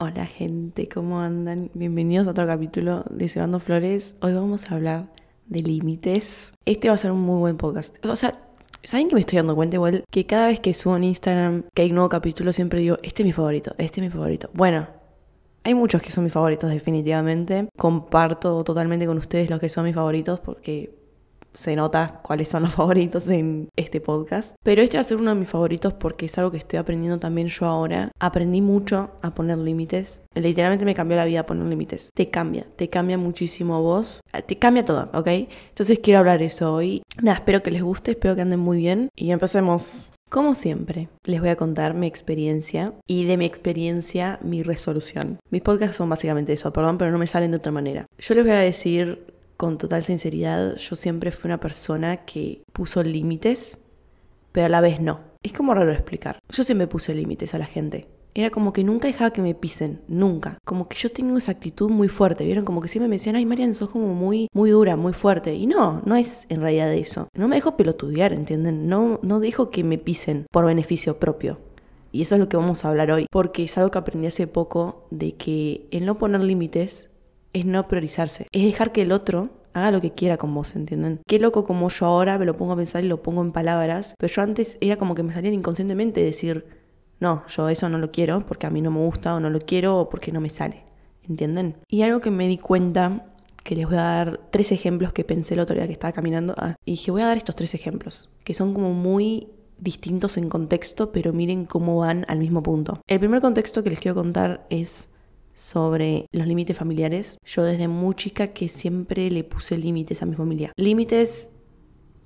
Hola gente, ¿cómo andan? Bienvenidos a otro capítulo de Cebando Flores. Hoy vamos a hablar de límites. Este va a ser un muy buen podcast. O sea, ¿saben que me estoy dando cuenta igual? Que cada vez que subo en Instagram que hay un nuevo capítulo siempre digo, este es mi favorito, este es mi favorito. Bueno, hay muchos que son mis favoritos definitivamente. Comparto totalmente con ustedes los que son mis favoritos porque se nota cuáles son los favoritos en este podcast. Pero este va a ser uno de mis favoritos porque es algo que estoy aprendiendo también yo ahora. Aprendí mucho a poner límites. Literalmente me cambió la vida poner límites. Te cambia, te cambia muchísimo vos. Te cambia todo, ¿ok? Entonces quiero hablar eso hoy. Nada, espero que les guste, espero que anden muy bien. Y empecemos. Como siempre, les voy a contar mi experiencia y de mi experiencia mi resolución. Mis podcasts son básicamente eso, perdón, pero no me salen de otra manera. Yo les voy a decir con total sinceridad, yo siempre fui una persona que puso límites, pero a la vez no. Es como raro explicar. Yo siempre puse límites a la gente. Era como que nunca dejaba que me pisen, nunca. Como que yo tengo esa actitud muy fuerte, ¿vieron? Como que siempre me decían, ay, Marian, sos como muy, muy dura, muy fuerte. Y no, no es en realidad eso. No me dejo pelotudear, ¿entienden? No, no dejo que me pisen por beneficio propio. Y eso es lo que vamos a hablar hoy, porque es algo que aprendí hace poco de que el no poner límites es no priorizarse, es dejar que el otro haga lo que quiera con vos, ¿entienden? Qué loco como yo ahora me lo pongo a pensar y lo pongo en palabras, pero yo antes era como que me salía inconscientemente decir, no, yo eso no lo quiero porque a mí no me gusta o no lo quiero o porque no me sale, ¿entienden? Y algo que me di cuenta, que les voy a dar tres ejemplos que pensé el otro día que estaba caminando, ah, y dije, voy a dar estos tres ejemplos, que son como muy distintos en contexto, pero miren cómo van al mismo punto. El primer contexto que les quiero contar es sobre los límites familiares. Yo desde muy chica que siempre le puse límites a mi familia. Límites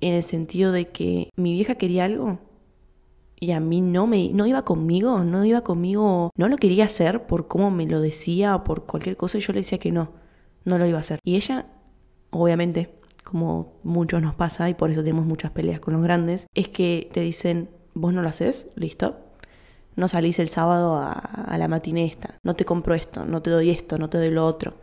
en el sentido de que mi vieja quería algo y a mí no me no iba conmigo, no iba conmigo, no lo quería hacer por cómo me lo decía o por cualquier cosa y yo le decía que no, no lo iba a hacer. Y ella, obviamente, como muchos nos pasa y por eso tenemos muchas peleas con los grandes, es que te dicen, vos no lo haces, listo, no salís el sábado a, la matiné esta, no te compro esto, no te doy esto, no te doy lo otro.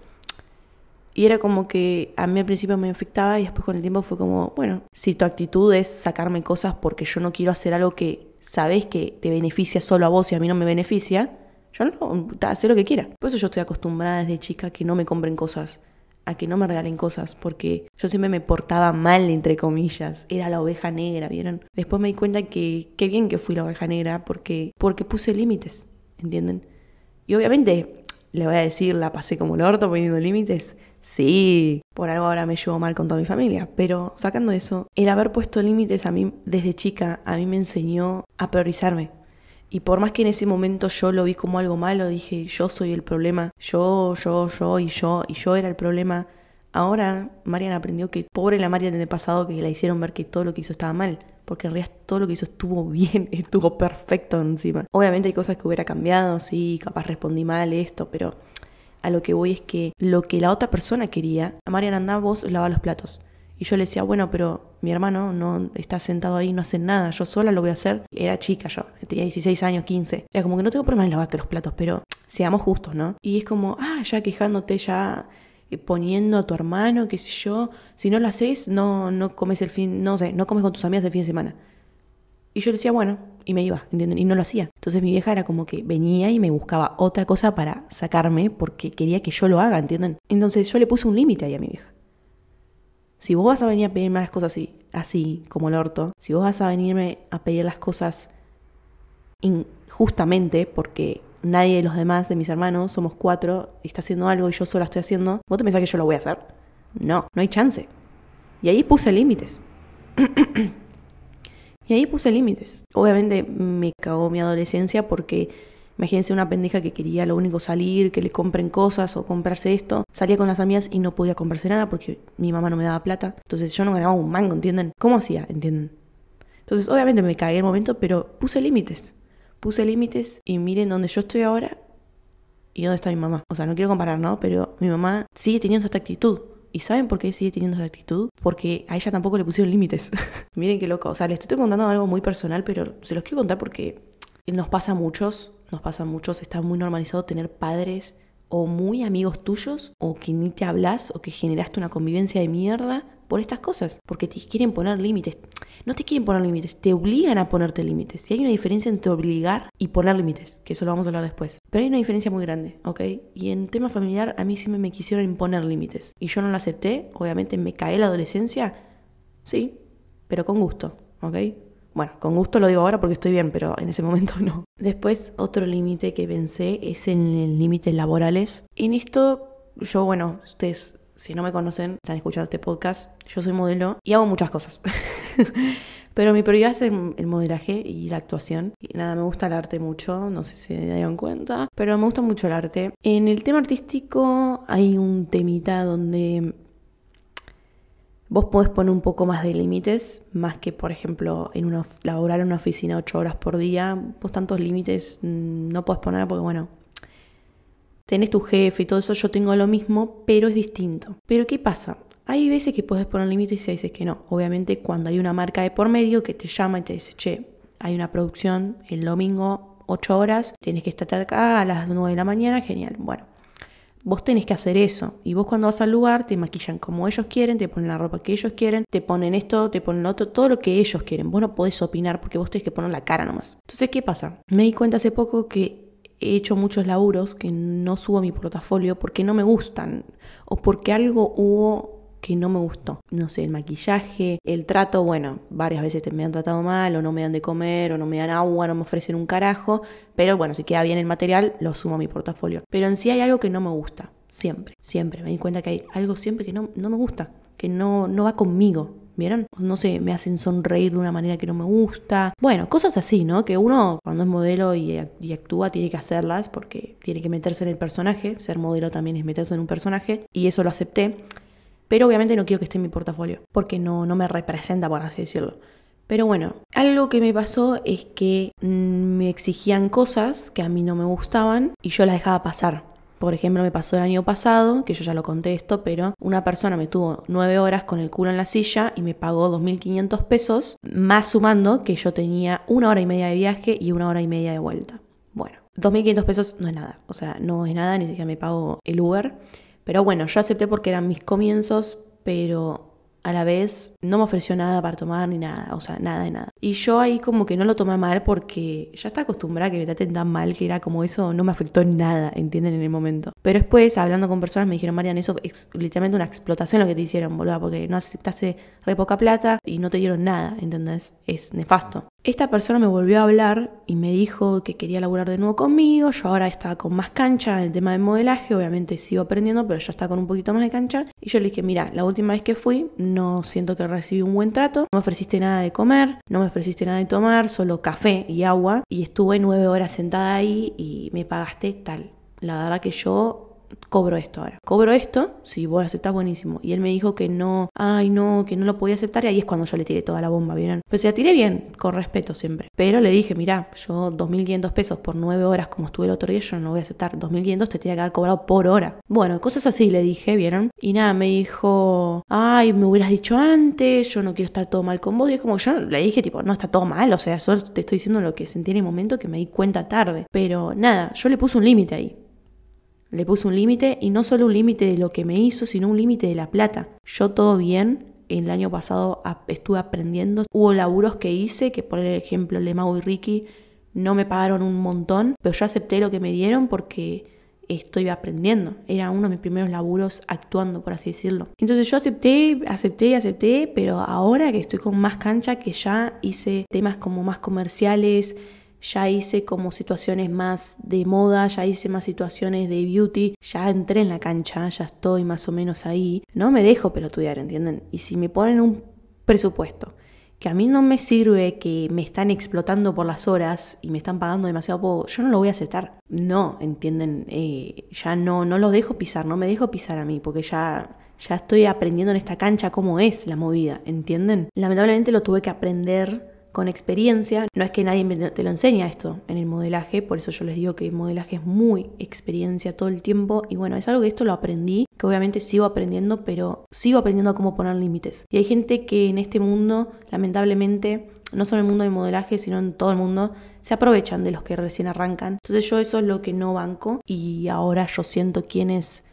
Y era como que a mí al principio me afectaba y después con el tiempo fue como, bueno, si tu actitud es sacarme cosas porque yo no quiero hacer algo que sabes que te beneficia solo a vos y a mí no me beneficia, yo no, haz lo que quiera. Por eso yo estoy acostumbrada desde chica que no me compren cosas a que no me regalen cosas, porque yo siempre me portaba mal, entre comillas. Era la oveja negra, ¿vieron? Después me di cuenta que qué bien que fui la oveja negra, porque, porque puse límites, ¿entienden? Y obviamente, le voy a decir, la pasé como el orto poniendo límites. Sí, por algo ahora me llevo mal con toda mi familia, pero sacando eso, el haber puesto límites a mí desde chica, a mí me enseñó a priorizarme, y por más que en ese momento yo lo vi como algo malo, dije, yo soy el problema, yo, yo, yo y yo, y yo era el problema. Ahora Marian aprendió que pobre la Marian el pasado que la hicieron ver que todo lo que hizo estaba mal, porque en realidad todo lo que hizo estuvo bien, estuvo perfecto encima. Obviamente hay cosas que hubiera cambiado, sí, capaz respondí mal esto, pero a lo que voy es que lo que la otra persona quería, a Marian andaba vos lava los platos. Y yo le decía, bueno, pero mi hermano no está sentado ahí, no hace nada, yo sola lo voy a hacer. Era chica yo, tenía 16 años, 15. Era como que no tengo problema en lavarte los platos, pero seamos justos, ¿no? Y es como, ah, ya quejándote, ya eh, poniendo a tu hermano, qué sé yo, si no lo haces, no, no comes el fin, no sé, no comes con tus amigas el fin de semana. Y yo le decía, bueno, y me iba, ¿entienden? Y no lo hacía. Entonces mi vieja era como que venía y me buscaba otra cosa para sacarme porque quería que yo lo haga, ¿entienden? Entonces yo le puse un límite ahí a mi vieja. Si vos vas a venir a pedirme las cosas así, así como el orto, si vos vas a venirme a pedir las cosas injustamente, porque nadie de los demás, de mis hermanos, somos cuatro, está haciendo algo y yo sola estoy haciendo, ¿vos te pensás que yo lo voy a hacer? No, no hay chance. Y ahí puse límites. y ahí puse límites. Obviamente me cagó mi adolescencia porque Imagínense una pendeja que quería lo único salir, que le compren cosas o comprarse esto. Salía con las amigas y no podía comprarse nada porque mi mamá no me daba plata. Entonces yo no ganaba un mango, ¿entienden? ¿Cómo hacía? ¿Entienden? Entonces obviamente me caí el momento, pero puse límites. Puse límites y miren dónde yo estoy ahora y dónde está mi mamá. O sea, no quiero comparar, ¿no? Pero mi mamá sigue teniendo esta actitud. ¿Y saben por qué sigue teniendo esta actitud? Porque a ella tampoco le pusieron límites. Miren qué loco. O sea, les estoy contando algo muy personal, pero se los quiero contar porque nos pasa a muchos nos pasa a muchos, está muy normalizado tener padres o muy amigos tuyos o que ni te hablas o que generaste una convivencia de mierda por estas cosas, porque te quieren poner límites. No te quieren poner límites, te obligan a ponerte límites. Y hay una diferencia entre obligar y poner límites, que eso lo vamos a hablar después. Pero hay una diferencia muy grande, ¿ok? Y en tema familiar a mí siempre me quisieron imponer límites. Y yo no lo acepté, obviamente me cae la adolescencia, sí, pero con gusto, ¿ok? Bueno, con gusto lo digo ahora porque estoy bien, pero en ese momento no. Después, otro límite que pensé es en el límites laborales. En esto, yo, bueno, ustedes, si no me conocen, están escuchando este podcast, yo soy modelo y hago muchas cosas. pero mi prioridad es el, modelaje y la actuación. Y nada, me gusta el arte mucho, no sé si se dieron cuenta, pero me gusta mucho el arte. En el tema artístico hay un temita donde Vos podés poner un poco más de límites, más que por ejemplo en una, laborar en una oficina ocho horas por día. Vos tantos límites mm, no podés poner porque bueno, tenés tu jefe y todo eso, yo tengo lo mismo, pero es distinto. Pero ¿qué pasa? Hay veces que puedes poner límites y hay veces que no. Obviamente cuando hay una marca de por medio que te llama y te dice, che, hay una producción el domingo 8 horas, tienes que estar acá a las 9 de la mañana, genial. Bueno, Vos tenés que hacer eso. Y vos cuando vas al lugar te maquillan como ellos quieren, te ponen la ropa que ellos quieren, te ponen esto, te ponen lo otro, todo lo que ellos quieren. Vos no podés opinar porque vos tenés que poner la cara nomás. Entonces, ¿qué pasa? Me di cuenta hace poco que he hecho muchos laburos que no subo a mi portafolio porque no me gustan o porque algo hubo que no me gustó. No sé, el maquillaje, el trato, bueno, varias veces me han tratado mal, o no me dan de comer, o no me dan agua, no me ofrecen un carajo, pero bueno, si queda bien el material, lo sumo a mi portafolio. Pero en sí hay algo que no me gusta, siempre, siempre. Me di cuenta que hay algo siempre que no, no me gusta, que no, no va conmigo. ¿Vieron? No sé, me hacen sonreír de una manera que no me gusta. Bueno, cosas así, ¿no? Que uno cuando es modelo y, y, actúa tiene que hacerlas porque tiene que meterse en el personaje. Ser modelo también es meterse en un personaje y eso lo acepté. Pero obviamente no quiero que esté en mi portafolio, porque no, no me representa, por así decirlo. Pero bueno, algo que me pasó es que mm, me exigían cosas que a mí no me gustaban y yo las dejaba pasar. Por ejemplo, me pasó el año pasado, que yo ya lo conté esto, pero una persona me tuvo nueve horas con el culo en la silla y me pagó 2.500 pesos, más sumando que yo tenía una hora y media de viaje y una hora y media de vuelta. Bueno, 2.500 pesos no es nada, o sea, no es nada, ni siquiera me pago el Uber. Pero bueno, yo acepté porque eran mis comienzos, pero a la vez no me ofreció nada para tomar ni nada, o sea, nada de nada. Y yo ahí como que no lo tomé mal porque ya estaba acostumbrada a que me traten tan mal que era como eso no me afectó nada, ¿entienden? En el momento. Pero después, hablando con personas, me dijeron, Marian, eso es literalmente una explotación lo que te hicieron, boludo, porque no aceptaste re poca plata y no te dieron nada, ¿entendés? Es nefasto. Esta persona me volvió a hablar y me dijo que quería laburar de nuevo conmigo. Yo ahora estaba con más cancha en el tema de modelaje. Obviamente sigo aprendiendo, pero ya está con un poquito más de cancha. Y yo le dije, mira, la última vez que fui no siento que recibí un buen trato. No me ofreciste nada de comer, no me ofreciste nada de tomar, solo café y agua. Y estuve nueve horas sentada ahí y me pagaste tal. La verdad que yo cobro esto ahora. Cobro esto, si vos aceptás, buenísimo. Y él me dijo que no, ay no, que no lo podía aceptar y ahí es cuando yo le tiré toda la bomba, ¿vieron? Pues se tiré bien, con respeto siempre. Pero le dije, mira, yo 2.500 pesos por 9 horas como estuve el otro día, yo no lo voy a aceptar. 2.500 te tenía que haber cobrado por hora. Bueno, cosas así le dije, ¿vieron? Y nada, me dijo, ay, me hubieras dicho antes, yo no quiero estar todo mal con vos. Y es como yo le dije, tipo, no está todo mal, o sea, solo te estoy diciendo lo que sentí en el momento que me di cuenta tarde. Pero nada, yo le puse un límite ahí. Le puse un límite y no solo un límite de lo que me hizo, sino un límite de la plata. Yo todo bien, el año pasado estuve aprendiendo. Hubo laburos que hice, que por ejemplo Lemau y Ricky no me pagaron un montón, pero yo acepté lo que me dieron porque estoy aprendiendo. Era uno de mis primeros laburos actuando, por así decirlo. Entonces yo acepté, acepté, acepté, pero ahora que estoy con más cancha, que ya hice temas como más comerciales, ya hice como situaciones más de moda, ya hice más situaciones de beauty, ya entré en la cancha, ya estoy más o menos ahí. No me dejo pelotudear, ¿entienden? Y si me ponen un presupuesto que a mí no me sirve, que me están explotando por las horas y me están pagando demasiado poco, yo no lo voy a aceptar. No, ¿entienden? Eh, ya no, no lo dejo pisar, no me dejo pisar a mí, porque ya, ya estoy aprendiendo en esta cancha cómo es la movida, ¿entienden? Lamentablemente lo tuve que aprender con experiencia. No es que nadie te lo enseña esto en el modelaje, por eso yo les digo que el modelaje es muy experiencia todo el tiempo. Y bueno, es algo que esto lo aprendí, que obviamente sigo aprendiendo, pero sigo aprendiendo cómo poner límites. Y hay gente que en este mundo, lamentablemente, no solo en el mundo del modelaje, sino en todo el mundo, se aprovechan de los que recién arrancan. Entonces yo eso es lo que no banco y ahora yo siento quienes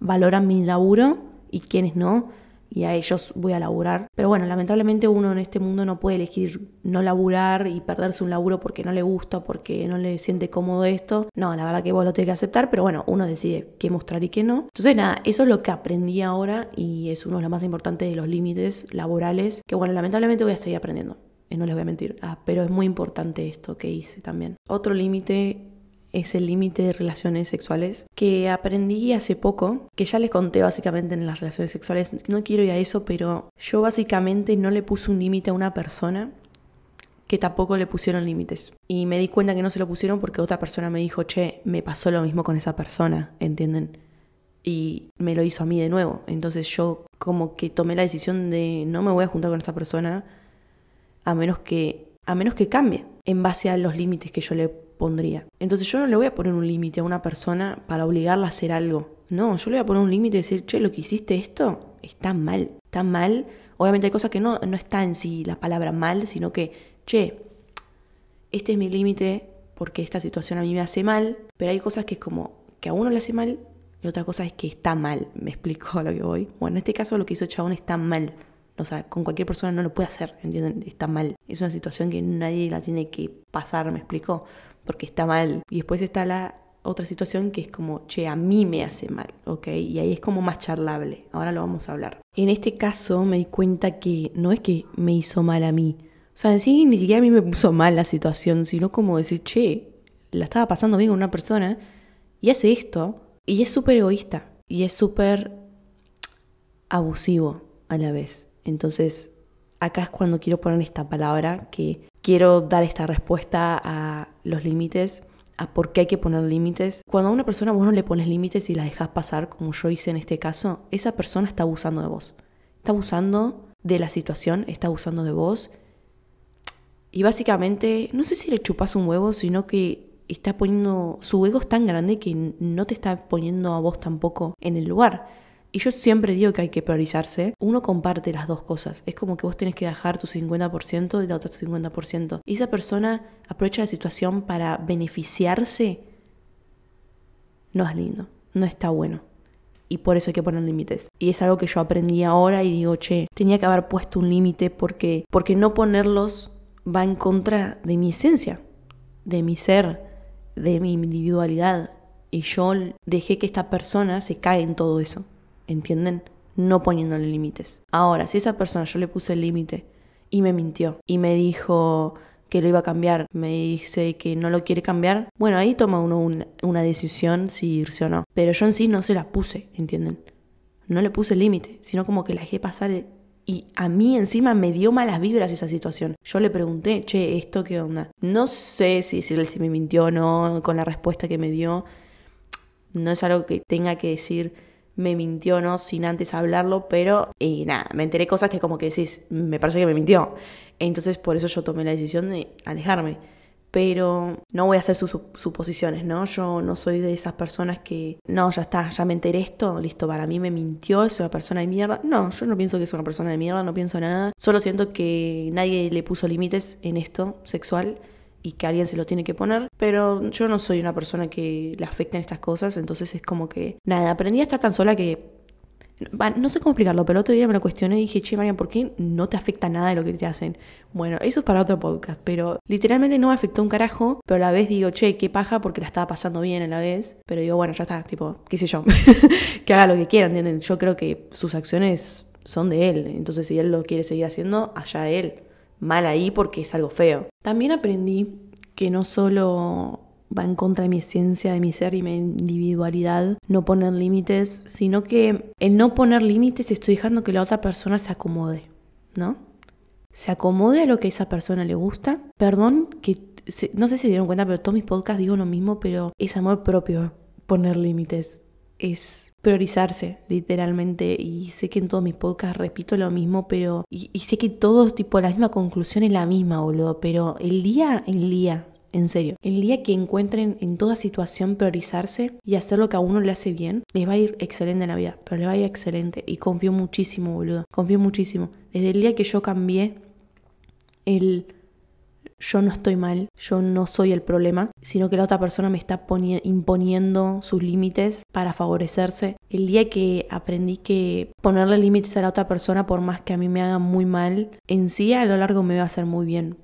valoran mi laburo y quienes no y a ellos voy a laburar. Pero bueno, lamentablemente uno en este mundo no puede elegir no laburar y perderse un laburo porque no le gusta, porque no le siente cómodo esto. No, la verdad que vos lo tenés que aceptar, pero bueno, uno decide qué mostrar y qué no. Entonces nada, eso es lo que aprendí ahora y es uno de los más importantes de los límites laborales, que bueno, lamentablemente voy a seguir aprendiendo. Eh, no les voy a mentir, ah, pero es muy importante esto que hice también. Otro límite es el límite de relaciones sexuales que aprendí hace poco, que ya les conté básicamente en las relaciones sexuales. No quiero ir a eso, pero yo básicamente no le puse un límite a una persona que tampoco le pusieron límites. Y me di cuenta que no se lo pusieron porque otra persona me dijo, che, me pasó lo mismo con esa persona, ¿entienden? Y me lo hizo a mí de nuevo. Entonces yo como que tomé la decisión de no me voy a juntar con esta persona a menos que, a menos que cambie en base a los límites que yo le Entonces yo no le voy a poner un límite a una persona para obligarla a hacer algo. No, yo le voy a poner un límite y decir, che, lo que hiciste esto está mal. Está mal. Obviamente hay cosas que no, no está en sí la palabra mal, sino que, che, este es mi límite porque esta situación a mí me hace mal, pero hay cosas que es como que a uno le hace mal y otra cosa es que está mal. ¿Me explico a lo que voy? Bueno, en este caso lo que hizo Chabón está mal. O sea, con cualquier persona no lo puede hacer, ¿entienden? Está mal. Es una situación que nadie la tiene que pasar, ¿me explico? Porque está mal. Y después está la otra situación que es como, che, a mí me hace mal, ¿ok? Y ahí es como más charlable. Ahora lo vamos a hablar. En este caso me di cuenta que no es que me hizo mal a mí. O sea, en sí ni siquiera a mí me puso mal la situación, sino como decir, che, la estaba pasando bien con una persona y hace esto. Y es súper egoísta. Y es súper abusivo a la vez. Entonces, acá es cuando quiero poner esta palabra que quiero dar esta respuesta a los límites, a por qué hay que poner límites. Cuando a una persona vos no le pones límites y la dejas pasar, como yo hice en este caso, esa persona está abusando de vos. Está abusando de la situación, está abusando de vos. Y básicamente, no sé si le chupas un huevo, sino que está poniendo, su ego es tan grande que no te está poniendo a vos tampoco en el lugar. Y yo siempre digo que hay que priorizarse. Uno comparte las dos cosas. Es como que vos tenés que dejar tu 50% y la otra 50%. Y esa persona aprovecha la situación para beneficiarse. No es lindo. No está bueno. Y por eso hay que poner límites. Y es algo que yo aprendí ahora y digo, che, tenía que haber puesto un límite porque, porque no ponerlos va en contra de mi esencia, de mi ser, de mi individualidad. Y yo dejé que esta persona se cae en todo eso. ¿Entienden? No poniéndole límites. Ahora, si esa persona yo le puse el límite y me mintió y me dijo que lo iba a cambiar, me dice que no lo quiere cambiar, bueno, ahí toma uno una, decisión si irse o no. Pero yo en sí no se la puse, ¿entienden? No le puse límite, sino como que la dejé pasar y a mí encima me dio malas vibras esa situación. Yo le pregunté, che, ¿esto qué onda? No sé si, si él se me mintió o no con la respuesta que me dio. No es algo que tenga que decir me mintió no sin antes hablarlo, pero y nada, me enteré cosas que como que decís, me parece que me mintió. Entonces por eso yo tomé la decisión de alejarme. Pero no voy a hacer sus suposiciones, ¿no? Yo no soy de esas personas que, no, ya está, ya me enteré esto, listo, para mí me mintió, es una persona de mierda. No, yo no pienso que es una persona de mierda, no pienso nada. Solo siento que nadie le puso límites en esto sexual y que alguien se lo tiene que poner, pero yo no soy una persona que le afecten estas cosas, entonces es como que, nada, aprendí a estar tan sola que... No sé cómo explicarlo, pero el otro día me lo cuestioné y dije, che, Marian, ¿por qué no te afecta nada de lo que te hacen? Bueno, eso es para otro podcast, pero literalmente no me afectó un carajo, pero a la vez digo, che, qué paja, porque la estaba pasando bien a la vez, pero digo, bueno, ya está, tipo, qué sé yo, que haga lo que quiera, ¿entienden? Yo creo que sus acciones son de él, entonces si él lo quiere seguir haciendo, allá él mal ahí porque es algo feo. También aprendí que no solo va en contra de mi esencia, de mi ser y mi individualidad, no poner límites, sino que en no poner límites estoy dejando que la otra persona se acomode, ¿no? Se acomode a lo que a esa persona le gusta. Perdón que no sé si se dieron cuenta, pero todos mis podcasts digo lo mismo, pero es amor propio poner límites. Es priorizarse, literalmente. Y sé que en todos mis podcasts repito lo mismo, pero. Y, sé que todos, tipo, la misma conclusión es la misma, boludo. Pero el día, el día, en serio, el día que encuentren en toda situación priorizarse y hacer lo que a uno le hace bien, les va a ir excelente en la vida, pero les va a ir excelente. Y confío muchísimo, boludo. Confío muchísimo. Desde el día que yo cambié el yo no estoy mal, yo no soy el problema, sino que la otra persona me está imponiendo sus límites para favorecerse. El día que aprendí que ponerle límites a la otra persona, por más que a mí me haga muy mal, en sí a lo largo me va a hacer muy bien,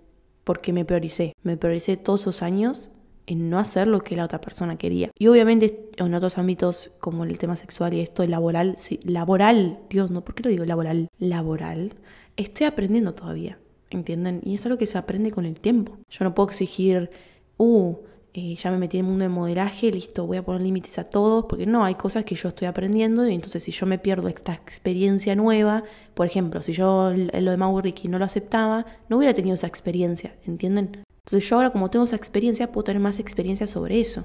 porque me prioricé, me prioricé todos esos años en no hacer lo que la otra persona quería. Y obviamente en otros ámbitos como el tema sexual y esto laboral, sí, laboral, Dios, no, ¿por qué lo digo laboral? Laboral, estoy aprendiendo todavía, ¿entienden? Y es algo que se aprende con el tiempo. Yo no puedo exigir, uh, eh, ya me metí en el mundo de modelaje, listo, voy a poner límites a todos, porque no, hay cosas que yo estoy aprendiendo y entonces si yo me pierdo esta experiencia nueva, por ejemplo, si yo lo de Mau Ricky no lo aceptaba, no hubiera tenido esa experiencia, ¿entienden? Entonces yo ahora como tengo esa experiencia, puedo tener más experiencia sobre eso.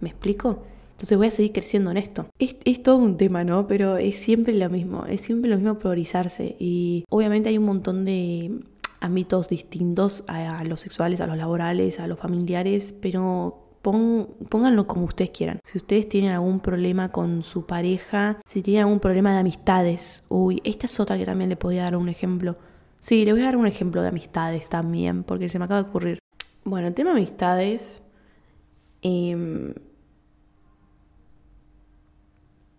¿Me explico? Entonces voy a seguir creciendo en esto. Es, es, todo un tema, ¿no? Pero es siempre lo mismo, es siempre lo mismo priorizarse. Y obviamente hay un montón de ámbitos distintos a, los sexuales, a los laborales, a los familiares, pero pónganlo como ustedes quieran. Si ustedes tienen algún problema con su pareja, si tienen algún problema de amistades, uy, esta es otra que también le podía dar un ejemplo. Sí, le voy a dar un ejemplo de amistades también, porque se me acaba de ocurrir. Bueno, el tema amistades. Em,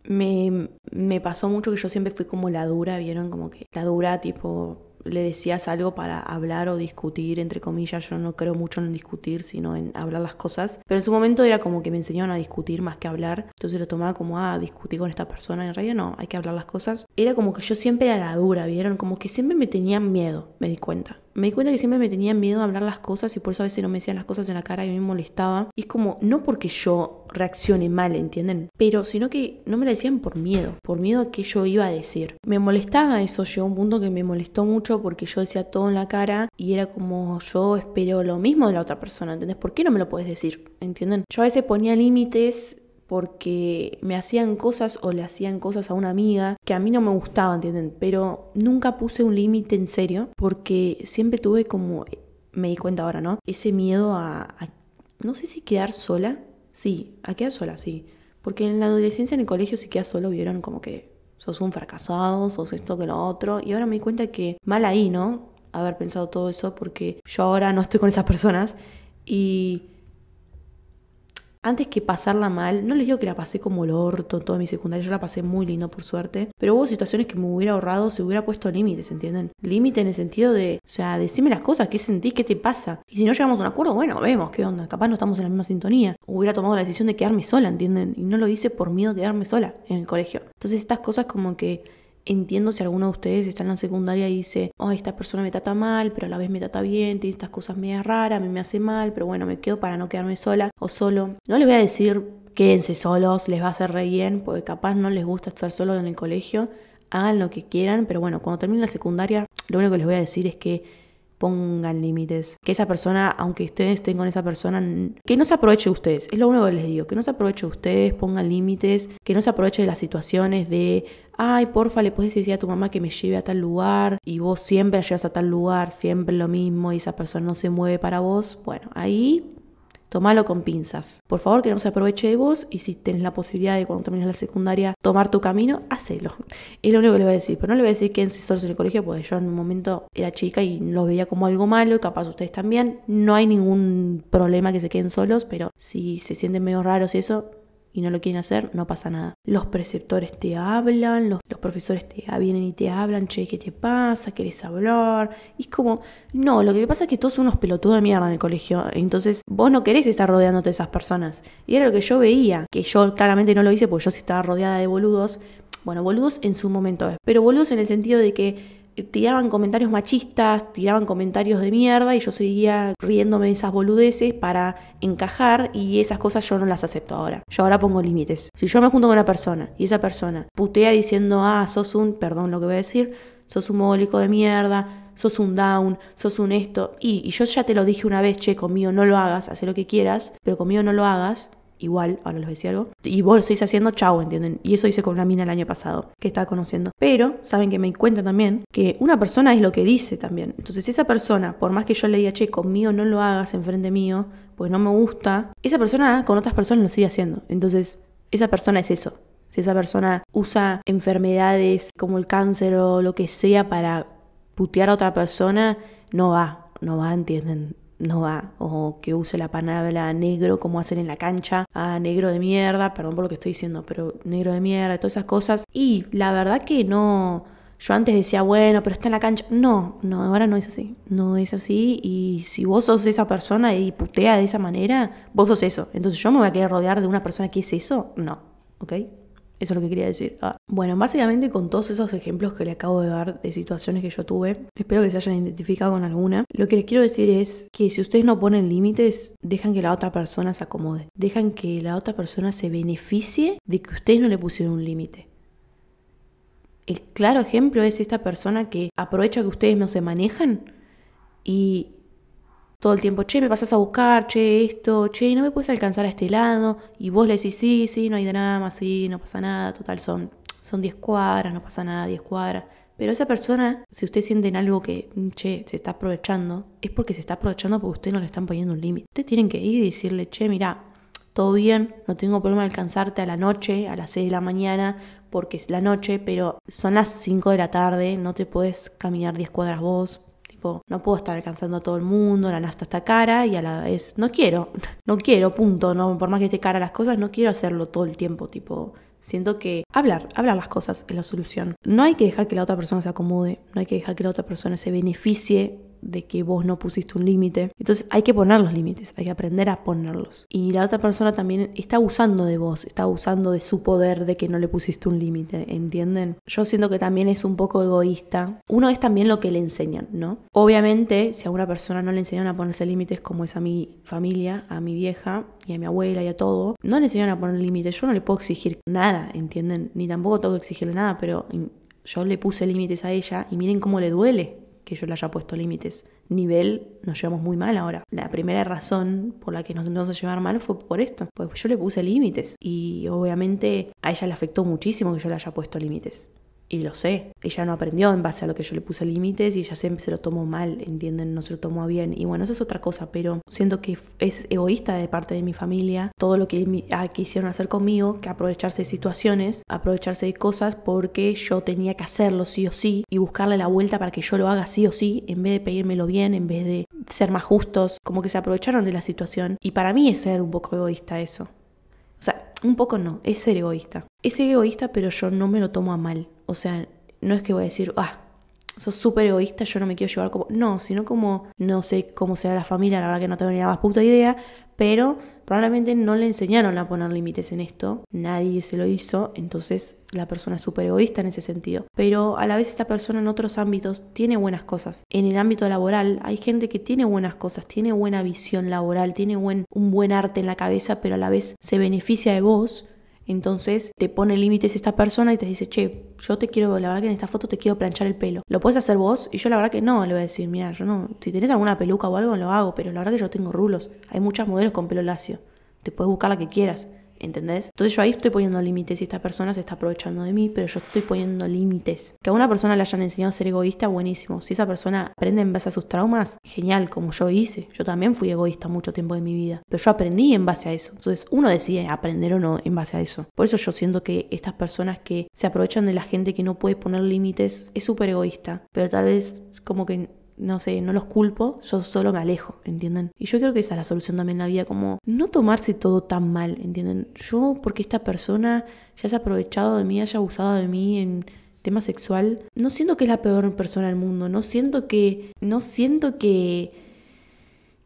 me, me pasó mucho que yo siempre fui como la dura, ¿vieron? Como que la dura, tipo, le decías algo para hablar o discutir, entre comillas, yo no creo mucho en discutir, sino en hablar las cosas. Pero en su momento era como que me enseñaron a discutir más que hablar, entonces lo tomaba como, ah, discutir con esta persona, en realidad no, hay que hablar las cosas. Era como que yo siempre era la dura, ¿vieron? Como que siempre me tenían miedo, me di cuenta. Me di cuenta que siempre me tenían miedo a hablar las cosas y por eso a veces no me decían las cosas en la cara y me molestaba. Y es como, no porque yo reaccione mal, ¿entienden? Pero sino que no me lo decían por miedo, por miedo a que yo iba a decir. Me molestaba eso, llegó un punto que me molestó mucho porque yo decía todo en la cara y era como yo espero lo mismo de la otra persona, ¿entendés? ¿Por qué no me lo puedes decir? ¿Entienden? Yo a veces ponía límites porque me hacían cosas o le hacían cosas a una amiga que a mí no me gustaban, ¿entienden? Pero nunca puse un límite en serio porque siempre tuve como, me di cuenta ahora, ¿no? Ese miedo a, no sé si quedar sola, sí, a quedar sola, sí. Porque en la adolescencia en el colegio si quedas solo vieron como que sos un fracasado, sos esto que lo otro. Y ahora me di cuenta que mal ahí, ¿no? Haber pensado todo eso porque yo ahora no estoy con esas personas y antes que pasarla mal, no les digo que la pasé como el orto toda mi secundaria, yo la pasé muy lindo por suerte, pero hubo situaciones que me hubiera ahorrado si hubiera puesto límites, ¿entienden? Límite en el sentido de, o sea, decime las cosas, qué sentís, qué te pasa. Y si no llegamos a un acuerdo, bueno, vemos qué onda, capaz no estamos en la misma sintonía. Hubiera tomado la decisión de quedarme sola, ¿entienden? Y no lo hice por miedo a quedarme sola en el colegio. Entonces estas cosas como que entiendo si alguno de ustedes está en la secundaria y dice, oh, esta persona me trata mal, pero a la vez me trata bien, tiene estas cosas medias raras, a mí me hace mal, pero bueno, me quedo para no quedarme sola o solo. No les voy a decir quédense solos, les va a hacer re bien, porque capaz no les gusta estar solos en el colegio, hagan lo que quieran, pero bueno, cuando termine la secundaria, lo único que les voy a decir es que pongan límites. Que esa persona, aunque ustedes estén con esa persona, que no se aproveche de ustedes. Es lo único que les digo. Que no se aproveche de ustedes, pongan límites. Que no se aproveche de las situaciones de, ay, porfa, le puedes decir a tu mamá que me lleve a tal lugar y vos siempre la llevas a tal lugar, siempre lo mismo y esa persona no se mueve para vos. Bueno, ahí tomalo con pinzas. Por favor, que no se aproveche de vos y si tenés la posibilidad de cuando termines la secundaria tomar tu camino, hacelo. Es lo único que le voy a decir, pero no le voy a decir que solos en el colegio porque yo en un momento era chica y lo veía como algo malo y capaz ustedes también. No hay ningún problema que se queden solos, pero si se sienten medio raros y eso, y no lo quieren hacer, no pasa nada. Los preceptores te hablan, los, profesores te vienen y te hablan, che, ¿qué te pasa? ¿Querés hablar? Y es como, no, lo que pasa es que todos son unos pelotudos de mierda en el colegio. Entonces, vos no querés estar rodeándote de esas personas. Y era lo que yo veía, que yo claramente no lo hice porque yo sí estaba rodeada de boludos. Bueno, boludos en su momento, pero boludos en el sentido de que tiraban comentarios machistas, tiraban comentarios de mierda y yo seguía riéndome de esas boludeces para encajar y esas cosas yo no las acepto ahora. Yo ahora pongo límites. Si yo me junto con una persona y esa persona putea diciendo, ah, sos un, perdón lo que voy a decir, sos un mogólico de mierda, sos un down, sos un esto, y, y yo ya te lo dije una vez, che, conmigo no lo hagas, haz lo que quieras, pero conmigo no lo hagas, igual, ahora les decía algo, y vos lo seguís haciendo, chau, ¿entienden? Y eso hice con una mina el año pasado, que estaba conociendo. Pero, saben que me cuenta también que una persona es lo que dice también. Entonces, si esa persona, por más que yo le diga, che, conmigo no lo hagas enfrente mío, porque no me gusta, esa persona con otras personas lo sigue haciendo. Entonces, esa persona es eso. Si esa persona usa enfermedades como el cáncer o lo que sea para putear a otra persona, no va, no va, ¿entienden? No va. O que use la palabra negro como hacen en la cancha. Ah, negro de mierda, perdón por lo que estoy diciendo, pero negro de mierda, todas esas cosas. Y la verdad que no... Yo antes decía, bueno, pero está en la cancha. No, no, ahora no es así. No es así. Y si vos sos esa persona y putea de esa manera, vos sos eso. Entonces yo me voy a querer rodear de una persona que es eso. No, ¿ok? Eso es lo que quería decir. Ah. Bueno, básicamente con todos esos ejemplos que le acabo de dar de situaciones que yo tuve, espero que se hayan identificado con alguna. Lo que les quiero decir es que si ustedes no ponen límites, dejan que la otra persona se acomode. Dejan que la otra persona se beneficie de que ustedes no le pusieron un límite. El claro ejemplo es esta persona que aprovecha que ustedes no se manejan y todo el tiempo, che, me pasas a buscar, che, esto, che, no me puedes alcanzar a este lado. Y vos le decís, sí, sí, no hay drama, sí, no pasa nada, total, son, son 10 cuadras, no pasa nada, 10 cuadras. Pero esa persona, si ustedes sienten algo que, che, se está aprovechando, es porque se está aprovechando porque ustedes no le están poniendo un límite. Ustedes tienen que ir y decirle, che, mira, todo bien, no tengo problema de alcanzarte a la noche, a las 6 de la mañana, porque es la noche, pero son las 5 de la tarde, no te puedes caminar 10 cuadras vos, no puedo estar alcanzando a todo el mundo, la nasta está cara y a la vez no quiero, no quiero, punto, no, por más que esté cara las cosas, no quiero hacerlo todo el tiempo, tipo, Siento que hablar, hablar las cosas es la solución. No hay que dejar que la otra persona se acomode, no hay que dejar que la otra persona se beneficie de que vos no pusiste un límite. Entonces hay que poner los límites, hay que aprender a ponerlos. Y la otra persona también está abusando de vos, está abusando de su poder de que no le pusiste un límite, ¿entienden? Yo siento que también es un poco egoísta. Uno es también lo que le enseñan, ¿no? Obviamente, si a una persona no le enseñan a ponerse límites como es a mi familia, a mi vieja y a mi abuela y a todo, no le enseñan a poner límites. Yo no le puedo exigir nada, ¿entienden? Ni tampoco tengo que exigirle nada, pero yo le puse límites a ella y miren cómo le duele que yo le haya puesto límites. Nivel, nos llevamos muy mal ahora. La primera razón por la que nos empezamos a llevar mal fue por esto, porque yo le puse límites y obviamente a ella le afectó muchísimo que yo le haya puesto límites. Y lo sé, ella no aprendió en base a lo que yo le puse límites y ella siempre se lo tomó mal, ¿entienden? No se lo tomó bien. Y bueno, eso es otra cosa, pero siento que es egoísta de parte de mi familia todo lo que ah, quisieron hacer conmigo, que aprovecharse de situaciones, aprovecharse de cosas porque yo tenía que hacerlo sí o sí y buscarle la vuelta para que yo lo haga sí o sí, en vez de pedírmelo bien, en vez de ser más justos, como que se aprovecharon de la situación. Y para mí es ser un poco egoísta eso. O sea, un poco no, es ser egoísta. Es egoísta, pero yo no me lo tomo a mal. O sea, no es que voy a decir, ah, sos súper egoísta, yo no me quiero llevar como... No, sino como, no sé cómo será la familia, la verdad que no tengo ni la más puta idea, pero probablemente no le enseñaron a poner límites en esto, nadie se lo hizo, entonces la persona es súper egoísta en ese sentido. Pero a la vez esta persona en otros ámbitos tiene buenas cosas. En el ámbito laboral hay gente que tiene buenas cosas, tiene buena visión laboral, tiene buen, un buen arte en la cabeza, pero a la vez se beneficia de vos entonces te pone límites esta persona y te dice, che, yo te quiero, la verdad que en esta foto te quiero planchar el pelo. ¿Lo puedes hacer vos? Y yo la verdad que no, le voy a decir, mira, yo no, si tenés alguna peluca o algo lo hago, pero la verdad que yo tengo rulos. Hay muchas modelos con pelo lacio. Te puedes buscar la que quieras. ¿Entendés? Entonces yo ahí estoy poniendo límites y esta persona se está aprovechando de mí, pero yo estoy poniendo límites. Que a una persona le hayan enseñado a ser egoísta, buenísimo. Si esa persona aprende en base a sus traumas, genial, como yo hice. Yo también fui egoísta mucho tiempo de mi vida, pero yo aprendí en base a eso. Entonces uno decide aprender o no en base a eso. Por eso yo siento que estas personas que se aprovechan de la gente que no puede poner límites es súper egoísta, pero tal vez como que no sé, no los culpo, yo solo me alejo, ¿entienden? Y yo creo que esa es la solución también en la vida, como no tomarse todo tan mal, ¿entienden? Yo, porque esta persona ya se ha aprovechado de mí, haya abusado de mí en tema sexual, no siento que es la peor persona del mundo, no siento que, no siento que,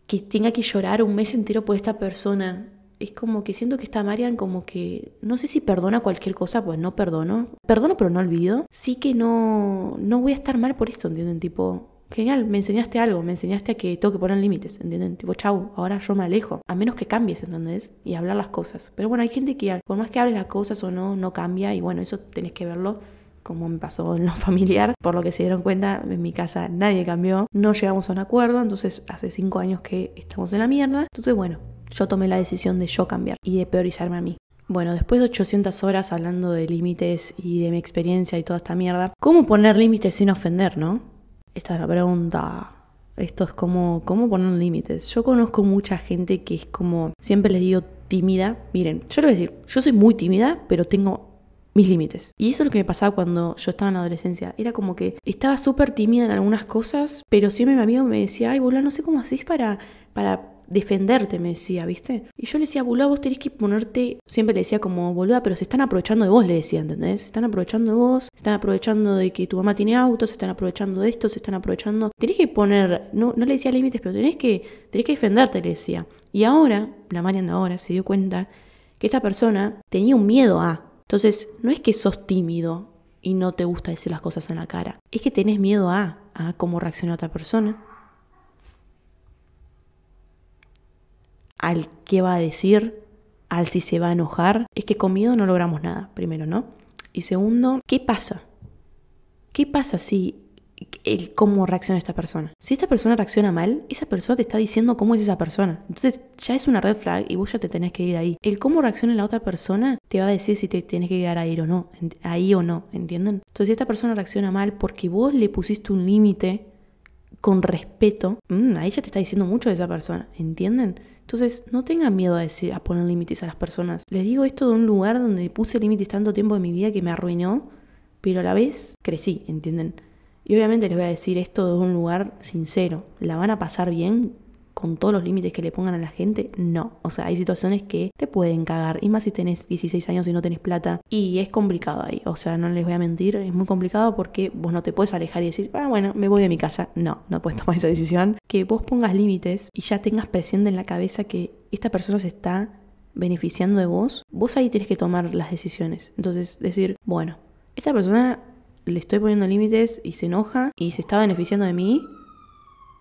que tenga que llorar un mes entero por esta persona. Es como que siento que esta Marian como que, no sé si perdona cualquier cosa, pues no perdono. Perdono pero no olvido. Sí que no, no voy a estar mal por esto, ¿entienden? Tipo, genial, me enseñaste algo, me enseñaste a que tengo que poner límites, ¿entienden? Tipo, chau, ahora yo me alejo, a menos que cambies, ¿entendés? Y hablar las cosas. Pero bueno, hay gente que por más que hables las cosas o no, no cambia y bueno, eso tenés que verlo como me pasó en lo familiar, por lo que se dieron cuenta, en mi casa nadie cambió, no llegamos a un acuerdo, entonces hace cinco años que estamos en la mierda, entonces bueno, yo tomé la decisión de yo cambiar y de priorizarme a mí. Bueno, después de 800 horas hablando de límites y de mi experiencia y toda esta mierda, ¿cómo poner límites sin ofender, no? Esta es la pregunta. Esto es como, ¿cómo poner límites? Yo conozco mucha gente que es como, siempre les digo tímida. Miren, yo les voy a decir, yo soy muy tímida, pero tengo mis límites. Y eso es lo que me pasaba cuando yo estaba en la adolescencia. Era como que estaba súper tímida en algunas cosas, pero siempre mi amigo me decía, ay, boludo, no sé cómo haces para para defenderte, me decía, ¿viste? Y yo le decía, boluda, vos tenés que ponerte, siempre le decía como, boluda, pero se están aprovechando de vos, le decía, ¿entendés? Se están aprovechando de vos, se están aprovechando de que tu mamá tiene autos, se están aprovechando de esto, se están aprovechando. Tenés que poner, no, no le decía límites, pero tenés que, tenés que defenderte, le decía. Y ahora, la Marian ahora se dio cuenta que esta persona tenía un miedo a. Entonces, no es que sos tímido y no te gusta decir las cosas en la cara, es que tenés miedo a, a cómo reacciona otra persona al qué va a decir, al si se va a enojar, es que con miedo no logramos nada, primero, ¿no? Y segundo, ¿qué pasa? ¿Qué pasa si el cómo reacciona esta persona? Si esta persona reacciona mal, esa persona te está diciendo cómo es esa persona. Entonces ya es una red flag y vos ya te tenés que ir ahí. El cómo reacciona la otra persona te va a decir si te tenés que quedar ahí o no, ahí o no, ¿entienden? Entonces si esta persona reacciona mal porque vos le pusiste un límite con respeto, mm, ahí ya te está diciendo mucho de esa persona, ¿entienden? Entonces, no tengan miedo a, decir, poner límites a las personas. Les digo esto de un lugar donde puse límites tanto tiempo de mi vida que me arruinó, pero a la vez crecí, ¿entienden? Y obviamente les voy a decir esto de un lugar sincero. ¿La van a pasar bien con todos los límites que le pongan a la gente, no. O sea, hay situaciones que te pueden cagar, y más si tenés 16 años y no tenés plata. Y es complicado ahí, o sea, no les voy a mentir, es muy complicado porque vos no te puedes alejar y decir, ah, bueno, me voy de mi casa. No, no puedes tomar esa decisión. Que vos pongas límites y ya tengas presente en la cabeza que esta persona se está beneficiando de vos, vos ahí tenés que tomar las decisiones. Entonces, decir, bueno, esta persona le estoy poniendo límites y se enoja y se está beneficiando de mí,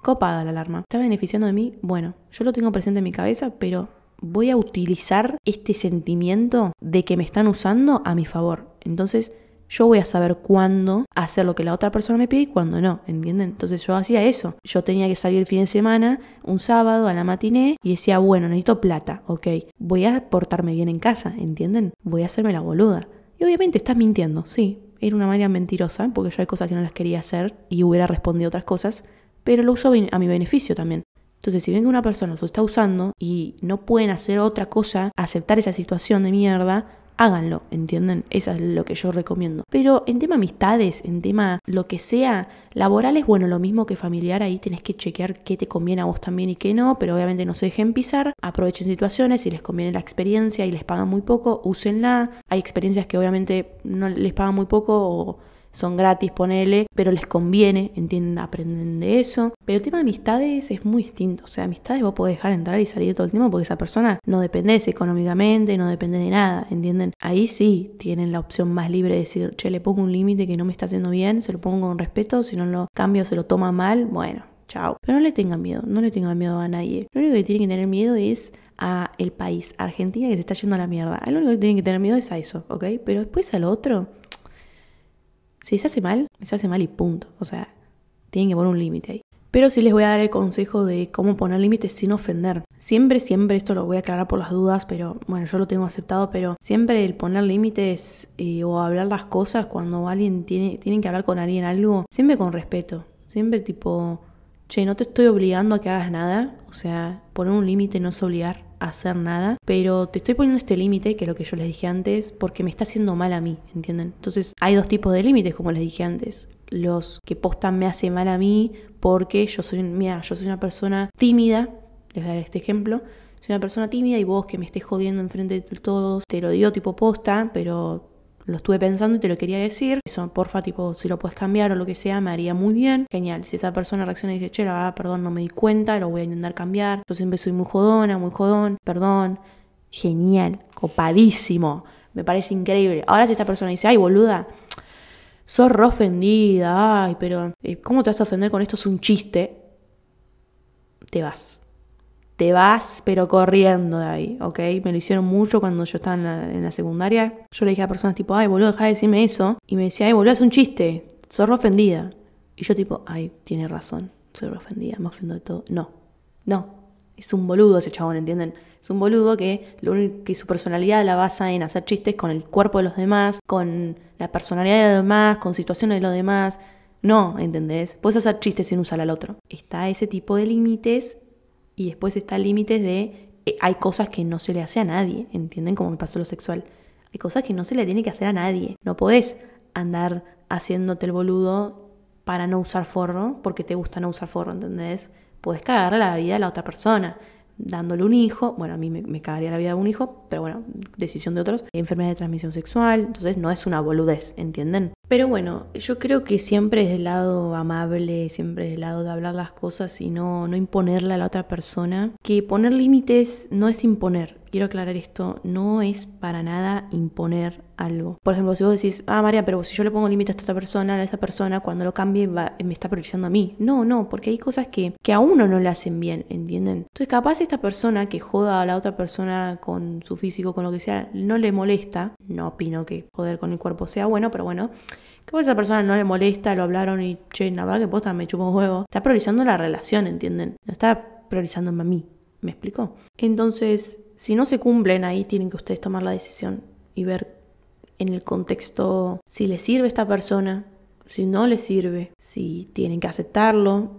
copada la alarma. ¿Está beneficiando de mí? Bueno, yo lo tengo presente en mi cabeza, pero voy a utilizar este sentimiento de que me están usando a mi favor. Entonces, yo voy a saber cuándo hacer lo que la otra persona me pide y cuándo no, ¿entienden? Entonces yo hacía eso. Yo tenía que salir el fin de semana, un sábado a la matiné, y decía, bueno, necesito plata, ok. Voy a portarme bien en casa, ¿entienden? Voy a hacerme la boluda. Y obviamente estás mintiendo, sí. Era una manera mentirosa, porque yo hay cosas que no las quería hacer y hubiera respondido otras cosas pero lo uso a mi beneficio también. Entonces, si ven que una persona lo está usando y no pueden hacer otra cosa, aceptar esa situación de mierda, háganlo, ¿entienden? Eso es lo que yo recomiendo. Pero en tema amistades, en tema lo que sea, laboral es bueno, lo mismo que familiar, ahí tenés que chequear qué te conviene a vos también y qué no, pero obviamente no se dejen pisar, aprovechen situaciones, si les conviene la experiencia y les pagan muy poco, úsenla. Hay experiencias que obviamente no les pagan muy poco o son gratis, ponele, pero les conviene, entienden, aprenden de eso. Pero el tema de amistades es muy distinto. O sea, amistades vos podés dejar entrar y salir todo el tiempo porque esa persona no depende económicamente, no depende de nada, ¿entienden? Ahí sí tienen la opción más libre de decir, che, le pongo un límite que no me está haciendo bien, se lo pongo con respeto, si no lo cambio, se lo toma mal, bueno, chao. Pero no le tengan miedo, no le tengan miedo a nadie. Lo único que tienen que tener miedo es a el país, Argentina que se está yendo a la mierda. Lo único que tienen que tener miedo es a eso, ¿ok? Pero después a lo otro, si se hace mal, se hace mal y punto. O sea, tienen que poner un límite ahí. Pero sí les voy a dar el consejo de cómo poner límites sin ofender. Siempre, siempre, esto lo voy a aclarar por las dudas, pero bueno, yo lo tengo aceptado, pero siempre el poner límites eh, o hablar las cosas cuando alguien tiene, tienen que hablar con alguien algo, siempre con respeto. Siempre tipo, che, no te estoy obligando a que hagas nada. O sea, poner un límite no es obligar hacer nada, pero te estoy poniendo este límite, que es lo que yo les dije antes, porque me está haciendo mal a mí, ¿entienden? Entonces hay dos tipos de límites, como les dije antes. Los que postan me hace mal a mí porque yo soy, mira, yo soy una persona tímida, les voy a dar este ejemplo, soy una persona tímida y vos que me estés jodiendo enfrente de todos, te lo digo tipo posta, pero lo estuve pensando y te lo quería decir. Eso, porfa, tipo, si lo puedes cambiar o lo que sea, me haría muy bien. Genial. Si esa persona reacciona y dice, che, la verdad, perdón, no me di cuenta, lo voy a intentar cambiar. Yo siempre soy muy jodona, muy jodón, perdón. Genial, copadísimo. Me parece increíble. Ahora si esta persona dice, ay, boluda, sos re ofendida, ay, pero eh, ¿cómo te vas a ofender con esto? Es un chiste. Te vas te vas, pero corriendo de ahí, ¿ok? Me lo hicieron mucho cuando yo estaba en la, secundaria. Yo le dije a personas tipo, ay, boludo, deja de decirme eso. Y me decía, ay, boludo, es un chiste, sos ofendida. Y yo tipo, ay, tiene razón, soy ofendida, me ofendo de todo. No, no, es un boludo ese chabón, ¿entienden? Es un boludo que, lo único, que su personalidad la basa en hacer chistes con el cuerpo de los demás, con la personalidad de los demás, con situaciones de los demás. No, ¿entendés? Puedes hacer chistes sin usar al otro. Está ese tipo de límites y después está el límite de eh, hay cosas que no se le hace a nadie, ¿entienden? Como me pasó lo sexual. Hay cosas que no se le tiene que hacer a nadie. No podés andar haciéndote el boludo para no usar forro, porque te gusta no usar forro, ¿entendés? Podés cagar la vida de la otra persona dándole un hijo, bueno, a mí me, cagaría la vida de un hijo, pero bueno, decisión de otros, enfermedad de transmisión sexual, entonces no es una boludez, ¿entienden? Pero bueno, yo creo que siempre es del lado amable, siempre es del lado de hablar las cosas y no, no imponerle a la otra persona, que poner límites no es imponer, quiero aclarar esto, no es para nada imponer algo. Por ejemplo, si vos decís, ah, María, pero si yo le pongo límite a esta persona, a esa persona, cuando lo cambie me está priorizando a mí. No, no, porque hay cosas que, que a uno no le hacen bien, ¿entienden? Entonces, capaz esta persona que joda a la otra persona con su físico, con lo que sea, no le molesta. No opino que joder con el cuerpo sea bueno, pero bueno. Capaz esa persona no le molesta, lo hablaron y, che, la verdad que posta me chupo un juego. Está priorizando la relación, ¿entienden? No está priorizándome a mí. ¿Me explico? Entonces, si no se cumplen, ahí tienen que ustedes tomar la decisión y ver en el contexto si les sirve esta persona, si no les sirve, si tienen que aceptarlo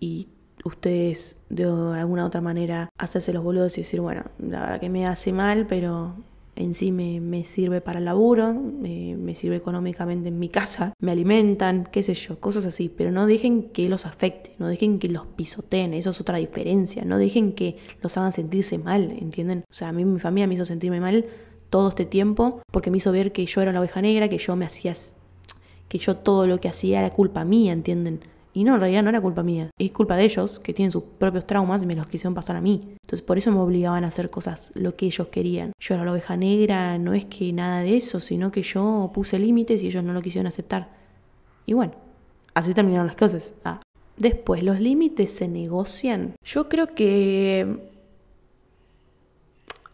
y ustedes de alguna otra manera hacerse los boludos y decir, bueno, la verdad que me hace mal, pero en sí me, sirve para el laburo, me sirve económicamente en mi casa, me alimentan, qué sé yo, cosas así, pero no dejen que los afecte, no dejen que los pisoteen, eso es otra diferencia, no dejen que los hagan sentirse mal, ¿entienden? O sea, a mí mi familia me hizo sentirme mal todo este tiempo porque me hizo ver que yo era la oveja negra, que yo me hacía, que yo todo lo que hacía era culpa mía, ¿entienden? Y no, en realidad no era culpa mía, es culpa de ellos, que tienen sus propios traumas y me los quisieron pasar a mí. Entonces por eso me obligaban a hacer cosas lo que ellos querían. Yo era la oveja negra, no es que nada de eso, sino que yo puse límites y ellos no lo quisieron aceptar. Y bueno, así terminaron las cosas. Ah. Después, ¿los límites se negocian? Yo creo que...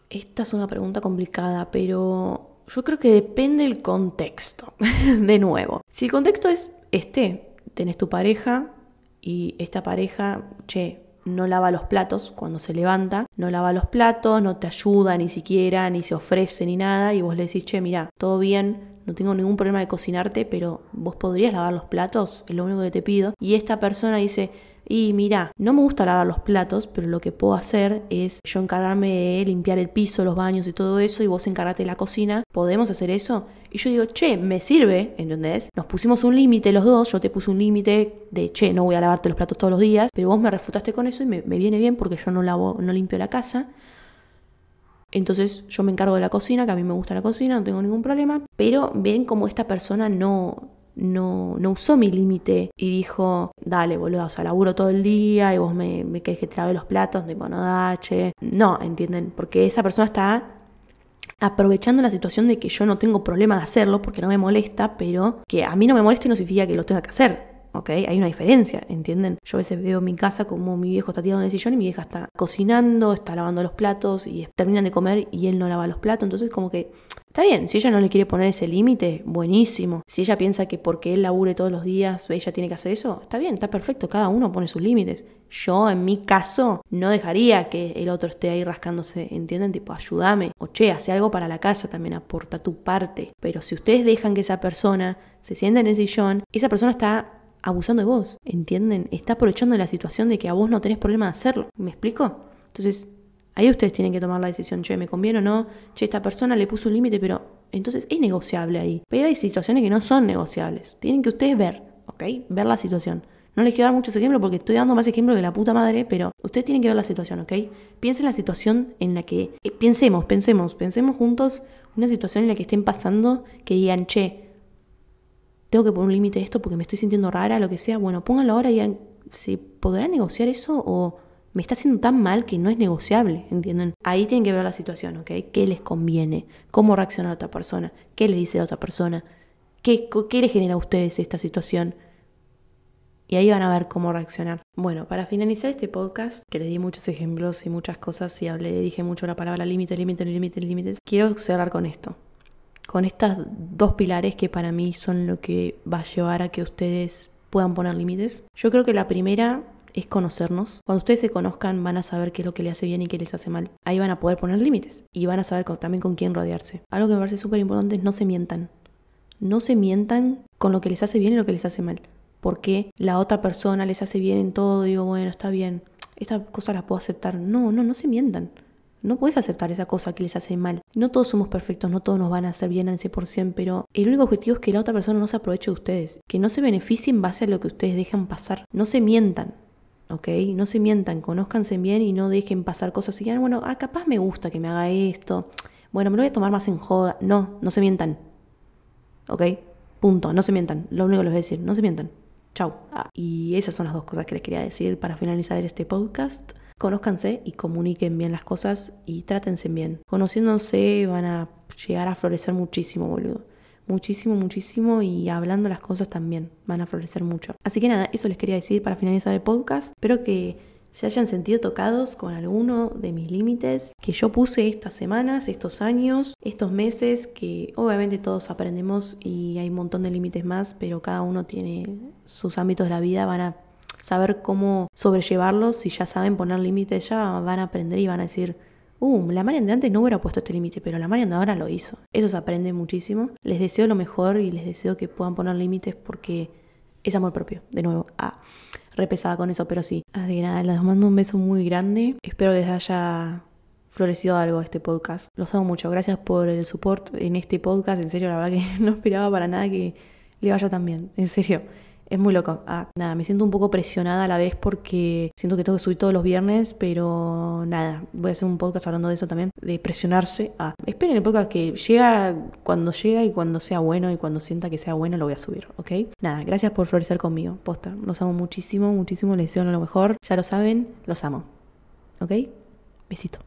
Esta es una pregunta complicada, pero yo creo que depende del contexto. de nuevo, si el contexto es este, tenés tu pareja y esta pareja, che, no lava los platos cuando se levanta, no lava los platos, no te ayuda ni siquiera, ni se ofrece ni nada, y vos le decís, che, mira, todo bien, no tengo ningún problema de cocinarte, pero vos podrías lavar los platos, es lo único que te pido. Y esta persona dice, y mira, no me gusta lavar los platos, pero lo que puedo hacer es yo encargarme de limpiar el piso, los baños y todo eso, y vos encargate la cocina. ¿Podemos hacer eso? Y yo digo, che, me sirve, ¿entendés? Nos pusimos un límite los dos, yo te puse un límite de, che, no voy a lavarte los platos todos los días, pero vos me refutaste con eso y me, viene bien porque yo no lavo, no limpio la casa. Entonces yo me encargo de la cocina, que a mí me gusta la cocina, no tengo ningún problema, pero ven como esta persona no, no, no usó mi límite y dijo, dale, boludo, o sea, laburo todo el día y vos me, me querés que te lave los platos, de no da, No, ¿entienden? Porque esa persona está aprovechando la situación de que yo no tengo problema de hacerlo porque no me molesta, pero que a mí no me molesta y no significa que lo tenga que hacer. ¿ok? Hay una diferencia, ¿entienden? Yo a veces veo mi casa como mi viejo está tirado en el sillón y mi vieja está cocinando, está lavando los platos y terminan de comer y él no lava los platos, entonces como que Está bien, si ella no le quiere poner ese límite, buenísimo. Si ella piensa que porque él labure todos los días, ella tiene que hacer eso, está bien, está perfecto, cada uno pone sus límites. Yo, en mi caso, no dejaría que el otro esté ahí rascándose, ¿entienden? Tipo, ayúdame. O che, hace algo para la casa también, aporta tu parte. Pero si ustedes dejan que esa persona se sienta en el sillón, esa persona está abusando de vos, ¿entienden? Está aprovechando la situación de que a vos no tenés problema de hacerlo. ¿Me explico? Entonces, Ahí ustedes tienen que tomar la decisión, che, ¿me conviene o no? Che, esta persona le puso un límite, pero entonces es negociable ahí. Pero hay situaciones que no son negociables. Tienen que ustedes ver, ¿ok? Ver la situación. No les quiero dar muchos ejemplos porque estoy dando más ejemplos que la puta madre, pero ustedes tienen que ver la situación, ¿ok? Piensen la situación en la que... Eh, pensemos, pensemos, pensemos juntos una situación en la que estén pasando que digan, che, tengo que poner un límite a esto porque me estoy sintiendo rara, lo que sea. Bueno, pónganlo ahora y digan, ¿se podrá negociar eso o me está haciendo tan mal que no es negociable, ¿entienden? Ahí tienen que ver la situación, ¿ok? ¿Qué les conviene? ¿Cómo reacciona la otra persona? ¿Qué le dice la otra persona? ¿Qué, qué le genera a ustedes esta situación? Y ahí van a ver cómo reaccionar. Bueno, para finalizar este podcast, que les di muchos ejemplos y muchas cosas y hablé, dije mucho la palabra límite, límite, límite, límites, quiero cerrar con esto. Con estas dos pilares que para mí son lo que va a llevar a que ustedes puedan poner límites. Yo creo que la primera es conocernos. Cuando ustedes se conozcan van a saber qué es lo que les hace bien y qué les hace mal. Ahí van a poder poner límites y van a saber también con quién rodearse. Algo que me parece súper importante es no se mientan. No se mientan con lo que les hace bien y lo que les hace mal. Porque la otra persona les hace bien en todo, digo, bueno, está bien, esta cosa la puedo aceptar. No, no, no se mientan. No puedes aceptar esa cosa que les hace mal. No todos somos perfectos, no todos nos van a hacer bien al 100%, pero el único objetivo es que la otra persona no se aproveche de ustedes, que no se beneficie en base a lo que ustedes dejan pasar. No se mientan, ¿ok? No se mientan, conózcanse bien y no dejen pasar cosas y digan, bueno, ah, capaz me gusta que me haga esto, bueno, me lo voy a tomar más en joda. No, no se mientan, ¿ok? Punto, no se mientan, lo único que les voy a decir, no se mientan. Chau. Ah, y esas son las dos cosas que les quería decir para finalizar este podcast. Conózcanse y comuniquen bien las cosas y trátense bien. Conociéndose van a llegar a florecer muchísimo, boludo muchísimo, muchísimo y hablando las cosas también van a florecer mucho. Así que nada, eso les quería decir para finalizar el podcast. Espero que se hayan sentido tocados con alguno de mis límites que yo puse estas semanas, estos años, estos meses, que obviamente todos aprendemos y hay un montón de límites más, pero cada uno tiene sus ámbitos de la vida, van a saber cómo sobrellevarlos, si ya saben poner límites, ya van a aprender y van a decir, uh, la Marian de antes no hubiera puesto este límite, pero la Marian de ahora lo hizo. Eso se aprende muchísimo. Les deseo lo mejor y les deseo que puedan poner límites porque es amor propio. De nuevo, ah, repesada con eso, pero sí. Así nada, les mando un beso muy grande. Espero que les haya florecido algo este podcast. Los amo mucho. Gracias por el support en este podcast. En serio, la verdad que no esperaba para nada que le vaya tan bien. En serio. Es muy loco. Ah, nada, me siento un poco presionada a la vez porque siento que tengo que subir todos los viernes, pero nada, voy a hacer un podcast hablando de eso también, de presionarse. Ah, esperen el podcast que llega cuando llega y cuando sea bueno y cuando sienta que sea bueno lo voy a subir, ¿ok? Nada, gracias por florecer conmigo, posta. Los amo muchísimo, muchísimo, les deseo lo mejor. Ya lo saben, los amo. ¿Ok? Besito.